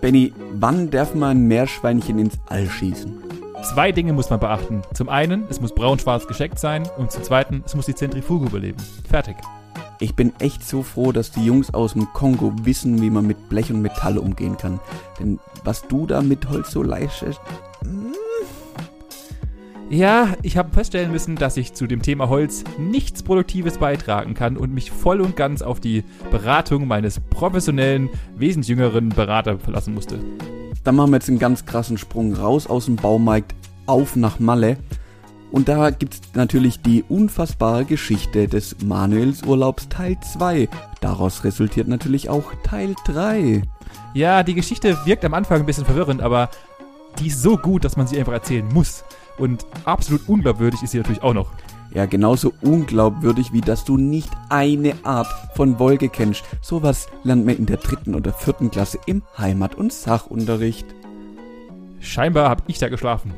Benny, wann darf man ein Meerschweinchen ins All schießen? Zwei Dinge muss man beachten. Zum einen, es muss braun-schwarz gescheckt sein und zum zweiten, es muss die Zentrifuge überleben. Fertig. Ich bin echt so froh, dass die Jungs aus dem Kongo wissen, wie man mit Blech und Metall umgehen kann. Denn was du da mit Holz so leistest, Ja, ich habe feststellen müssen, dass ich zu dem Thema Holz nichts Produktives beitragen kann und mich voll und ganz auf die Beratung meines professionellen, wesentlich jüngeren Beraters verlassen musste. dann machen wir jetzt einen ganz krassen Sprung raus aus dem Baumarkt auf nach Malle. Und da gibt's natürlich die unfassbare Geschichte des Manuelsurlaubs Teil 2. Daraus resultiert natürlich auch Teil 3. Ja, die Geschichte wirkt am Anfang ein bisschen verwirrend, aber die ist so gut, dass man sie einfach erzählen muss. Und absolut unglaubwürdig ist sie natürlich auch noch. Ja, genauso unglaubwürdig, wie dass du nicht eine Art von Wolke kennst. Sowas lernt man in der dritten oder vierten Klasse im Heimat- und Sachunterricht. Scheinbar habe ich da geschlafen.